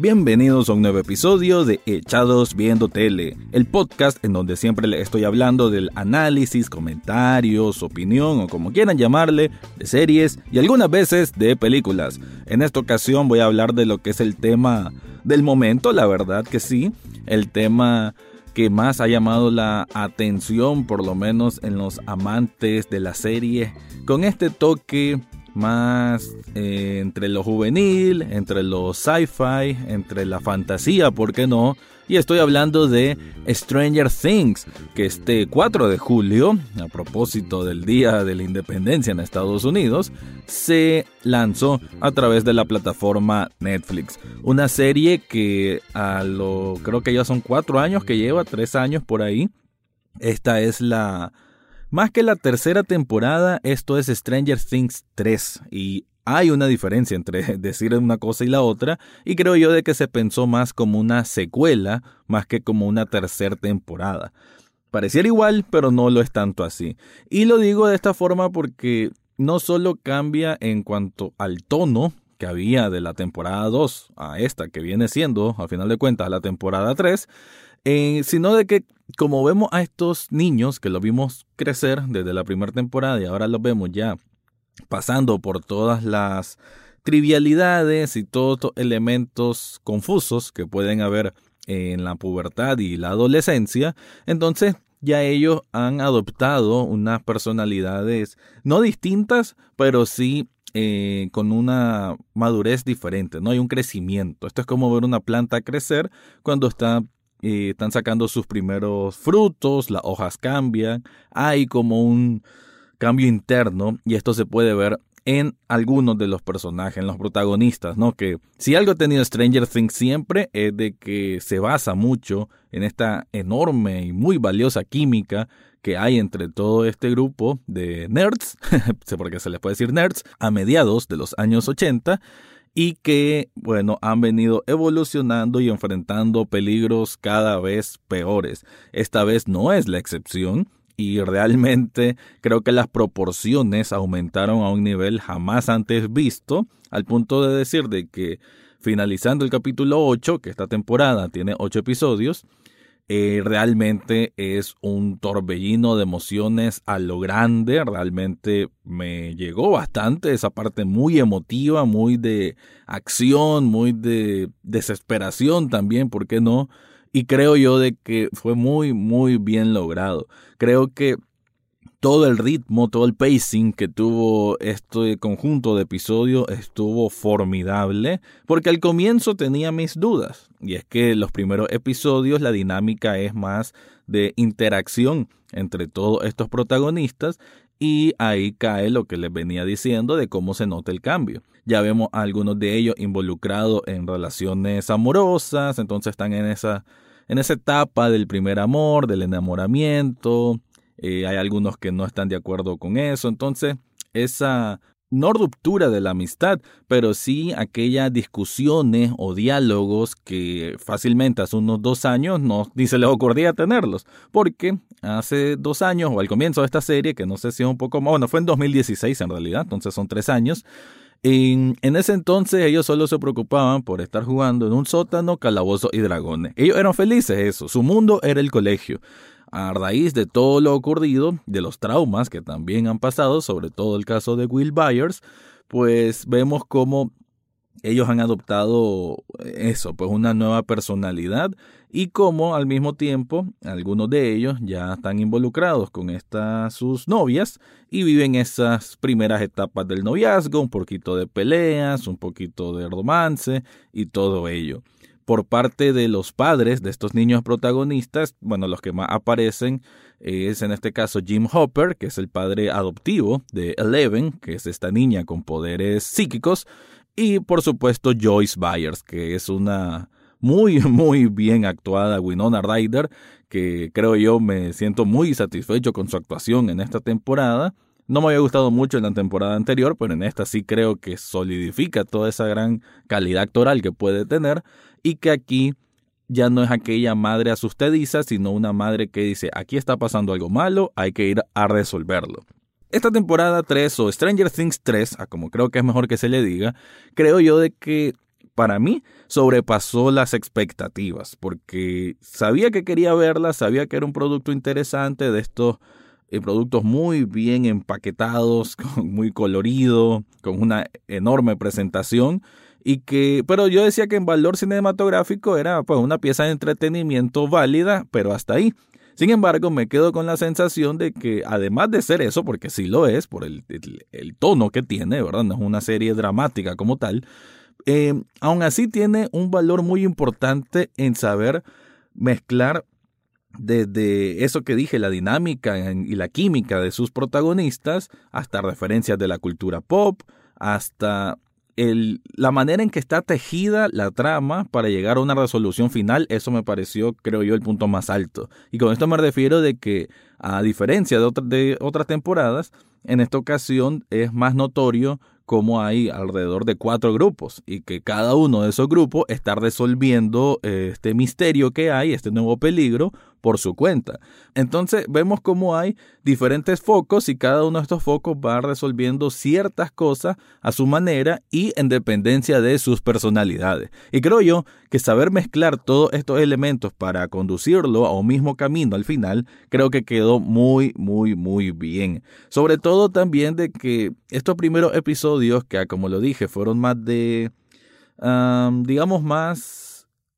Bienvenidos a un nuevo episodio de Echados Viendo Tele, el podcast en donde siempre les estoy hablando del análisis, comentarios, opinión o como quieran llamarle, de series y algunas veces de películas. En esta ocasión voy a hablar de lo que es el tema del momento, la verdad que sí, el tema que más ha llamado la atención, por lo menos en los amantes de la serie, con este toque más eh, entre lo juvenil, entre lo sci-fi, entre la fantasía, ¿por qué no? Y estoy hablando de Stranger Things, que este 4 de julio, a propósito del Día de la Independencia en Estados Unidos, se lanzó a través de la plataforma Netflix. Una serie que a lo creo que ya son 4 años que lleva, 3 años por ahí. Esta es la más que la tercera temporada, esto es Stranger Things 3 y hay una diferencia entre decir una cosa y la otra y creo yo de que se pensó más como una secuela más que como una tercera temporada. Pareciera igual, pero no lo es tanto así. Y lo digo de esta forma porque no solo cambia en cuanto al tono que había de la temporada 2 a esta que viene siendo, a final de cuentas, la temporada 3, eh, sino de que como vemos a estos niños que los vimos crecer desde la primera temporada y ahora los vemos ya pasando por todas las trivialidades y todos los elementos confusos que pueden haber en la pubertad y la adolescencia, entonces ya ellos han adoptado unas personalidades no distintas, pero sí eh, con una madurez diferente, ¿no? Hay un crecimiento. Esto es como ver una planta crecer cuando está están sacando sus primeros frutos, las hojas cambian, hay como un cambio interno y esto se puede ver en algunos de los personajes, en los protagonistas, ¿no? Que si algo ha tenido Stranger Things siempre es de que se basa mucho en esta enorme y muy valiosa química que hay entre todo este grupo de nerds, porque se les puede decir nerds, a mediados de los años 80 y que, bueno, han venido evolucionando y enfrentando peligros cada vez peores. Esta vez no es la excepción y realmente creo que las proporciones aumentaron a un nivel jamás antes visto, al punto de decir de que finalizando el capítulo 8, que esta temporada tiene 8 episodios, eh, realmente es un torbellino de emociones a lo grande. Realmente me llegó bastante esa parte muy emotiva, muy de acción, muy de desesperación también, ¿por qué no? Y creo yo de que fue muy, muy bien logrado. Creo que todo el ritmo, todo el pacing que tuvo este conjunto de episodios estuvo formidable, porque al comienzo tenía mis dudas, y es que los primeros episodios la dinámica es más de interacción entre todos estos protagonistas, y ahí cae lo que les venía diciendo de cómo se nota el cambio. Ya vemos a algunos de ellos involucrados en relaciones amorosas, entonces están en esa, en esa etapa del primer amor, del enamoramiento, eh, hay algunos que no están de acuerdo con eso, entonces esa no ruptura de la amistad, pero sí aquellas discusiones o diálogos que fácilmente hace unos dos años no ni se les ocurría tenerlos, porque hace dos años o al comienzo de esta serie, que no sé si es un poco más, bueno, fue en 2016 en realidad, entonces son tres años, en, en, ese entonces ellos solo se preocupaban por estar jugando en un sótano, calabozo y dragones. Ellos eran felices eso, su mundo era el colegio a raíz de todo lo ocurrido, de los traumas que también han pasado, sobre todo el caso de Will Byers, pues vemos cómo ellos han adoptado eso, pues una nueva personalidad y cómo al mismo tiempo algunos de ellos ya están involucrados con estas sus novias y viven esas primeras etapas del noviazgo, un poquito de peleas, un poquito de romance y todo ello por parte de los padres de estos niños protagonistas, bueno, los que más aparecen es en este caso Jim Hopper, que es el padre adoptivo de Eleven, que es esta niña con poderes psíquicos, y por supuesto Joyce Byers, que es una muy, muy bien actuada Winona Ryder, que creo yo me siento muy satisfecho con su actuación en esta temporada no me había gustado mucho en la temporada anterior, pero en esta sí creo que solidifica toda esa gran calidad actoral que puede tener y que aquí ya no es aquella madre asustadiza, sino una madre que dice, aquí está pasando algo malo, hay que ir a resolverlo. Esta temporada 3 o Stranger Things 3, a como creo que es mejor que se le diga, creo yo de que para mí sobrepasó las expectativas, porque sabía que quería verla, sabía que era un producto interesante de estos eh, productos muy bien empaquetados, muy colorido, con una enorme presentación y que pero yo decía que en valor cinematográfico era pues una pieza de entretenimiento válida, pero hasta ahí. Sin embargo, me quedo con la sensación de que, además de ser eso, porque sí lo es, por el, el, tono que tiene, ¿verdad? No es una serie dramática como tal, eh, aún así tiene un valor muy importante en saber mezclar desde eso que dije, la dinámica y la química de sus protagonistas, hasta referencias de la cultura pop, hasta la manera en que está tejida la trama para llegar a una resolución final, eso me pareció, creo yo, el punto más alto. Y con esto me refiero de que, a diferencia de, otras temporadas, en esta ocasión es más notorio cómo hay alrededor de cuatro grupos y que cada uno de esos grupos está resolviendo eh, este misterio que hay, este nuevo peligro, por su cuenta. Entonces vemos cómo hay diferentes focos y cada uno de estos focos va resolviendo ciertas cosas a su manera y en dependencia de sus personalidades. Y creo yo que saber mezclar todos estos elementos para conducirlo a un mismo camino al final, creo que quedó muy, muy, muy bien. Sobre todo también de que estos primeros episodios, que como lo dije, fueron más de, digamos, más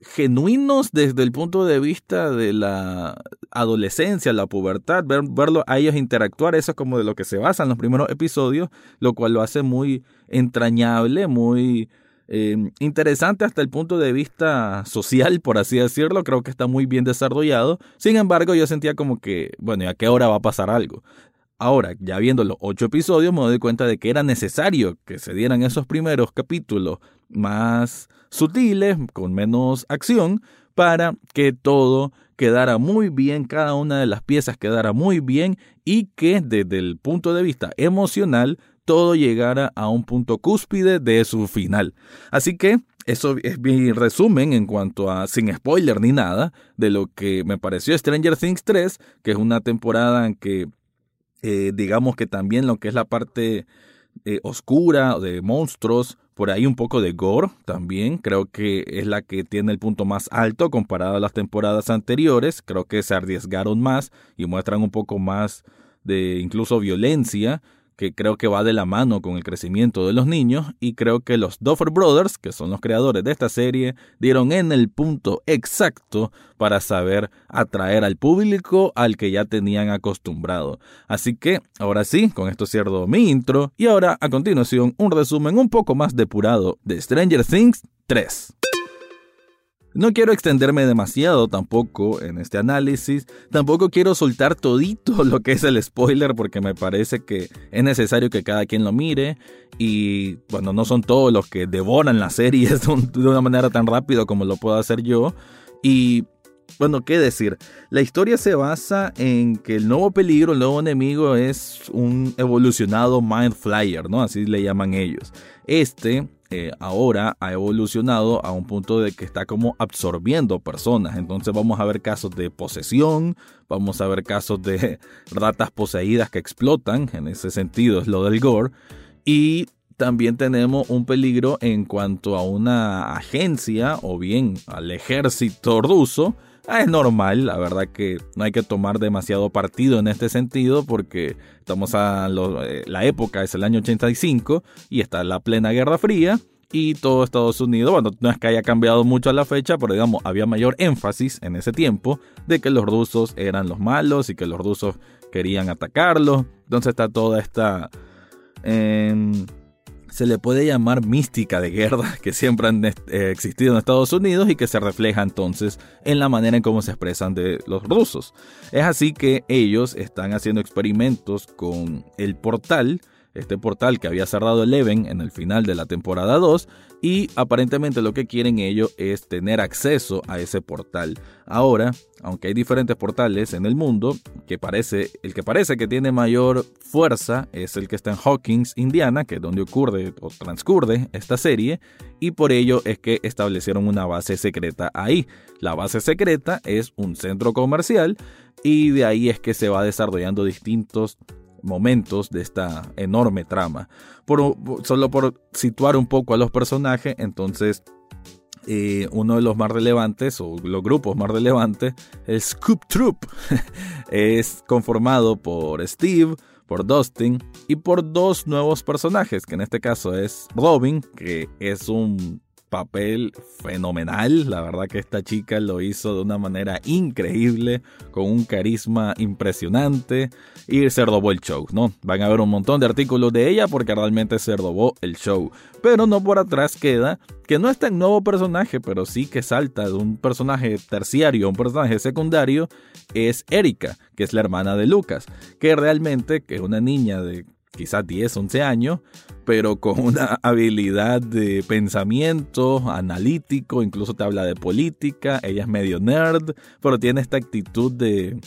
genuinos desde el punto de vista de la adolescencia, la pubertad, ver, verlo a ellos interactuar, eso es como de lo que se basan los primeros episodios, lo cual lo hace muy entrañable, muy eh, interesante hasta el punto de vista social, por así decirlo, creo que está muy bien desarrollado, sin embargo yo sentía como que, bueno, ¿y a qué hora va a pasar algo? Ahora, ya viendo los ocho episodios, me doy cuenta de que era necesario que se dieran esos primeros capítulos más sutiles, con menos acción, para que todo quedara muy bien, cada una de las piezas quedara muy bien y que desde el punto de vista emocional todo llegara a un punto cúspide de su final. Así que eso es mi resumen en cuanto a, sin spoiler ni nada, de lo que me pareció Stranger Things 3, que es una temporada en que eh, digamos que también lo que es la parte eh, oscura de monstruos, por ahí un poco de gore también, creo que es la que tiene el punto más alto comparado a las temporadas anteriores, creo que se arriesgaron más y muestran un poco más de incluso violencia que creo que va de la mano con el crecimiento de los niños y creo que los Duffer Brothers, que son los creadores de esta serie, dieron en el punto exacto para saber atraer al público al que ya tenían acostumbrado. Así que, ahora sí, con esto cierro mi intro y ahora a continuación un resumen un poco más depurado de Stranger Things 3. No quiero extenderme demasiado tampoco en este análisis, tampoco quiero soltar todito lo que es el spoiler porque me parece que es necesario que cada quien lo mire y bueno, no son todos los que devoran las series de una manera tan rápido como lo puedo hacer yo y bueno, ¿qué decir? La historia se basa en que el nuevo peligro, el nuevo enemigo es un evolucionado Mind Flyer, ¿no? Así le llaman ellos. Este eh, ahora ha evolucionado a un punto de que está como absorbiendo personas. Entonces vamos a ver casos de posesión, vamos a ver casos de ratas poseídas que explotan, en ese sentido es lo del gore. Y también tenemos un peligro en cuanto a una agencia o bien al ejército ruso Ah, es normal, la verdad que no hay que tomar demasiado partido en este sentido porque estamos a eh, la época es el año 85 y está la plena Guerra Fría y todo Estados Unidos, bueno, no es que haya cambiado mucho a la fecha, pero digamos, había mayor énfasis en ese tiempo de que los rusos eran los malos y que los rusos querían atacarlos. Entonces está toda esta... Em, se le puede llamar mística de guerra que siempre han eh, existido en Estados Unidos y que se refleja entonces en la manera en cómo se expresan de los rusos. Es así que ellos están haciendo experimentos con el portal, este portal que había cerrado Eleven en el final de la temporada 2 y aparentemente lo que quieren ellos es tener acceso a ese portal. Ahora, aunque hay diferentes portales en el mundo, que parece, el que parece que tiene mayor fuerza es el que está en Hawkins, Indiana, que es donde ocurre o transcurre esta serie, y por ello es que establecieron una base secreta ahí. La base secreta es un centro comercial y de ahí es que se va desarrollando distintos momentos de esta enorme trama. Solo por situar un poco a los personajes, entonces eh, uno de los más relevantes o los grupos más relevantes, el Scoop Troop, es conformado por Steve, por Dustin y por dos nuevos personajes, que en este caso es Robin, que es un papel fenomenal. La verdad que esta chica lo hizo de una manera increíble, con un carisma impresionante y se robó el show, ¿no? Van a ver un montón de artículos de ella porque realmente se robó el show. Pero no por atrás queda que no es tan nuevo personaje, pero sí que salta de un personaje terciario a un personaje secundario, es Erika, que es la hermana de Lucas, que realmente que es una niña de quizás 10, 11 años, pero con una habilidad de pensamiento analítico, incluso te habla de política, ella es medio nerd, pero tiene esta actitud de,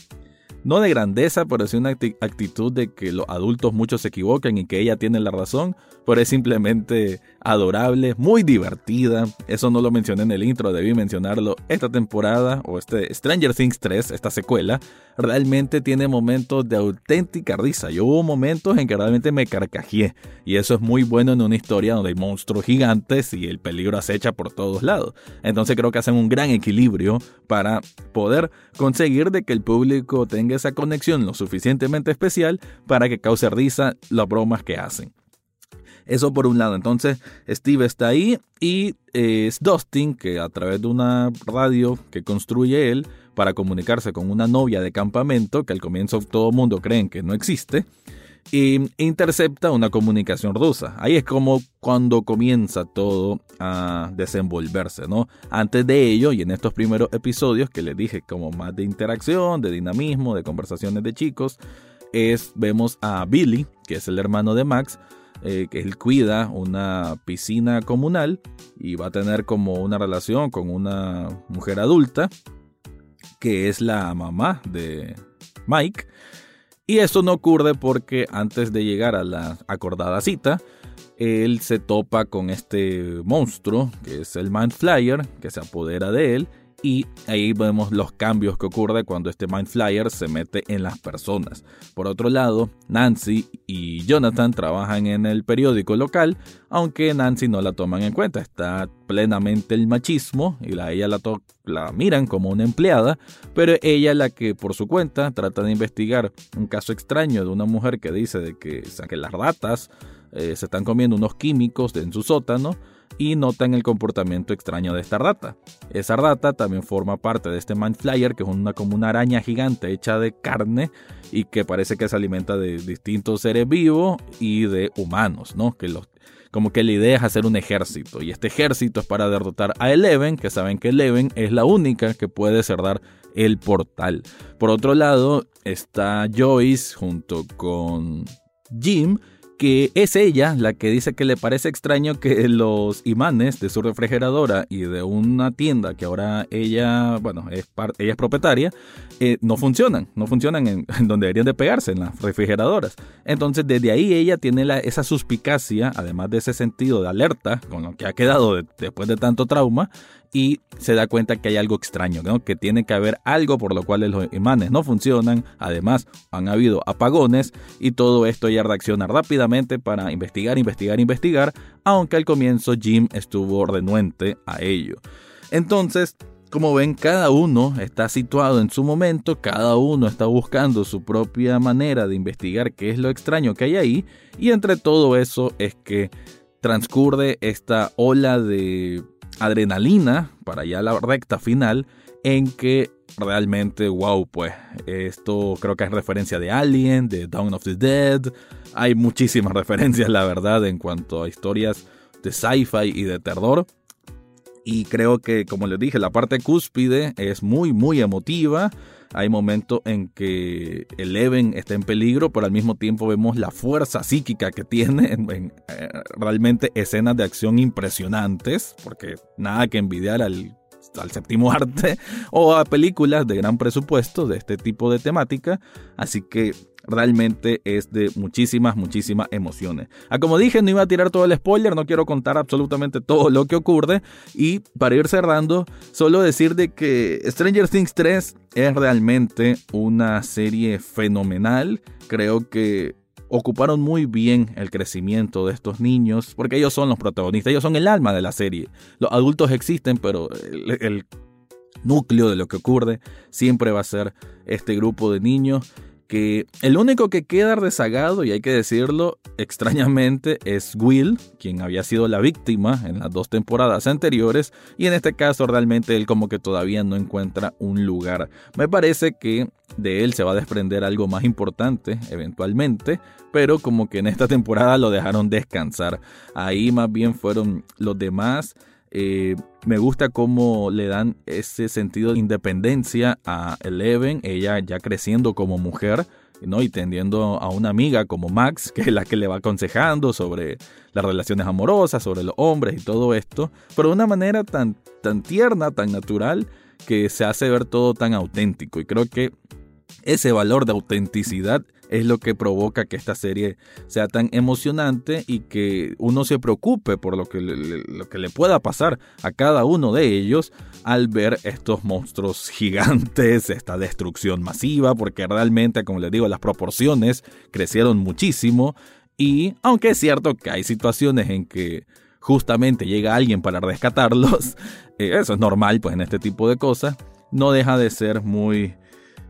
no de grandeza, pero sí una actitud de que los adultos muchos se equivocan y que ella tiene la razón, pero es simplemente adorable, muy divertida. Eso no lo mencioné en el intro, debí mencionarlo. Esta temporada, o este Stranger Things 3, esta secuela, realmente tiene momentos de auténtica risa. Yo hubo momentos en que realmente me carcajeé, y eso es muy bueno en una historia donde hay monstruos gigantes y el peligro acecha por todos lados. Entonces creo que hacen un gran equilibrio para poder conseguir de que el público tenga esa conexión lo suficientemente especial para que cause risa las bromas que hacen. Eso por un lado. Entonces, Steve está ahí y eh, es Dustin, que a través de una radio que construye él para comunicarse con una novia de campamento, que al comienzo todo el mundo creen que no existe, y intercepta una comunicación rusa. Ahí es como cuando comienza todo a desenvolverse, ¿no? Antes de ello, y en estos primeros episodios que les dije como más de interacción, de dinamismo, de conversaciones de chicos, es vemos a Billy, que es el hermano de Max, eh, que él cuida una piscina comunal y va a tener como una relación con una mujer adulta que es la mamá de Mike. Y esto no ocurre porque antes de llegar a la acordada cita, él se topa con este monstruo que es el Mind Flyer que se apodera de él y ahí vemos los cambios que ocurre cuando este Mind Flyer se mete en las personas. Por otro lado, Nancy y Jonathan trabajan en el periódico local, aunque Nancy no la toman en cuenta, está plenamente el machismo y la, ella la, la miran como una empleada, pero ella es la que por su cuenta trata de investigar un caso extraño de una mujer que dice de que, que las ratas eh, se están comiendo unos químicos en su sótano y notan el comportamiento extraño de esta rata. Esa rata también forma parte de este Mind Flyer, que es una, como una araña gigante hecha de carne y que parece que se alimenta de distintos seres vivos y de humanos, ¿no? Que los, como que la idea es hacer un ejército y este ejército es para derrotar a Eleven, que saben que Eleven es la única que puede cerrar el portal. Por otro lado está Joyce junto con Jim, que es ella la que dice que le parece extraño que los imanes de su refrigeradora y de una tienda que ahora ella, bueno, es ella es propietaria, eh, no funcionan, no funcionan en, donde deberían de pegarse, en las refrigeradoras. Entonces desde ahí ella tiene esa suspicacia, además de ese sentido de alerta con lo que ha quedado después de tanto trauma, y se da cuenta que hay algo extraño, que tiene que haber algo por lo cual los imanes no funcionan, además han habido apagones y todo esto ella reacciona rápidamente para investigar, investigar, investigar, aunque al comienzo Jim estuvo renuente a ello. Entonces, como ven, cada uno está situado en su momento, cada uno está buscando su propia manera de investigar qué es lo extraño que hay ahí, y entre todo eso es que transcurre esta ola de adrenalina para ya la recta final en que realmente, wow, pues esto creo que es referencia de Alien, de Dawn of the Dead. Hay muchísimas referencias, la verdad, en cuanto a historias de sci-fi y de terror. Y creo que, como les dije, la parte cúspide es muy, muy emotiva. Hay momentos en que Eleven está en peligro, pero al mismo tiempo vemos la fuerza psíquica que tiene en, eh, realmente escenas de acción impresionantes, porque nada que envidiar al al séptimo arte o a películas de gran presupuesto de este tipo de temática. Así que realmente es de muchísimas, muchísimas emociones. Ah, como dije, no iba a tirar todo el spoiler, no quiero contar absolutamente todo lo que ocurre. Y para ir cerrando, solo decir de que Stranger Things 3 es realmente una serie fenomenal. Creo que ocuparon muy bien el crecimiento de estos niños, porque ellos son los protagonistas, ellos son el alma de la serie. Los adultos existen, pero el, núcleo de lo que ocurre siempre va a ser este grupo de niños que el único que queda rezagado, y hay que decirlo extrañamente, es Will, quien había sido la víctima en las dos temporadas anteriores, y en este caso realmente él como que todavía no encuentra un lugar. Me parece que de él se va a desprender algo más importante eventualmente, pero como que en esta temporada lo dejaron descansar. Ahí más bien fueron los demás. Eh, me gusta cómo le dan ese sentido de independencia a Eleven, ella ya creciendo como mujer, ¿no? Y tendiendo a una amiga como Max, que es la que le va aconsejando sobre las relaciones amorosas, sobre los hombres y todo esto, pero de una manera tan, tan tierna, tan natural, que se hace ver todo tan auténtico. Y creo que ese valor de autenticidad es lo que provoca que esta serie sea tan emocionante y que uno se preocupe por lo que le, lo que le pueda pasar a cada uno de ellos al ver estos monstruos gigantes, esta destrucción masiva, porque realmente, como les digo, las proporciones crecieron muchísimo. Y aunque es cierto que hay situaciones en que justamente llega alguien para rescatarlos, eh, eso es normal pues en este tipo de cosas, no deja de ser muy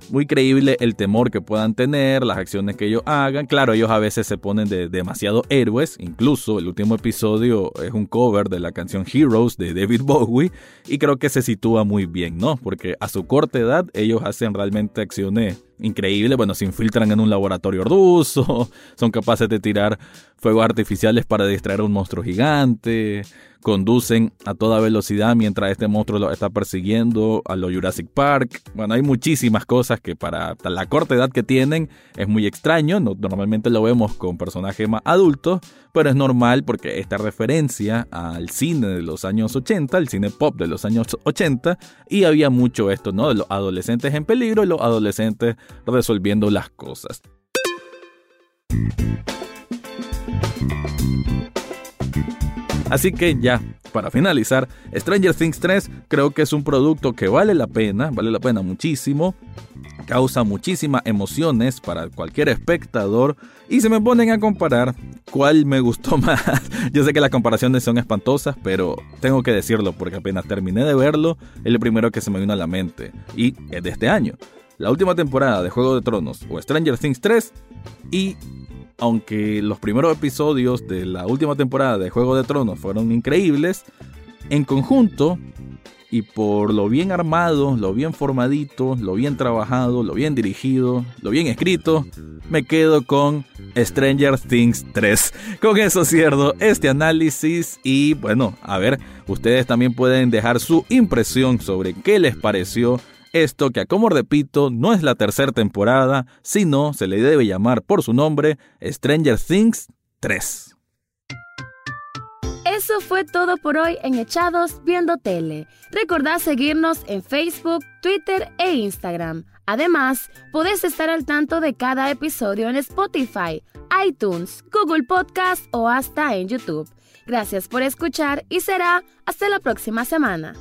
muy creíble el temor que puedan tener, las acciones que ellos hagan. Claro, ellos a veces se ponen de demasiado héroes, incluso el último episodio es un cover de la canción Heroes de David Bowie y creo que se sitúa muy bien, ¿no? Porque a su corta edad ellos hacen realmente acciones increíbles, bueno, se infiltran en un laboratorio ruso, son capaces de tirar fuegos artificiales para distraer a un monstruo gigante, conducen a toda velocidad mientras este monstruo lo está persiguiendo a lo Jurassic Park. Bueno, hay muchísimas cosas que para la corta edad que tienen es muy extraño. normalmente lo vemos con personajes más adultos, pero es normal porque esta referencia al cine de los años 80, el cine pop de los años 80, y había mucho esto, ¿no? De los adolescentes en peligro y los adolescentes resolviendo las cosas. Así que ya, para finalizar, Stranger Things 3 creo que es un producto que vale la pena, vale la pena muchísimo, causa muchísimas emociones para cualquier espectador y se me ponen a comparar cuál me gustó más. Yo sé que las comparaciones son espantosas, pero tengo que decirlo porque apenas terminé de verlo, es lo primero que se me vino a la mente y es de este año. La última temporada de Juego de Tronos o Stranger Things 3 y aunque los primeros episodios de la última temporada de Juego de Tronos fueron increíbles, en conjunto y por lo bien armado, lo bien formadito, lo bien trabajado, lo bien dirigido, lo bien escrito, me quedo con Stranger Things 3. Con eso cierro este análisis y bueno, a ver, ustedes también pueden dejar su impresión sobre qué les pareció esto que, como repito, no es la tercera temporada, sino se le debe llamar por su nombre Stranger Things 3. Eso fue todo por hoy en Echados Viendo Tele. Recordad seguirnos en Facebook, Twitter e Instagram. Además, podés estar al tanto de cada episodio en Spotify, iTunes, Google Podcast o hasta en YouTube. Gracias por escuchar y será hasta la próxima semana.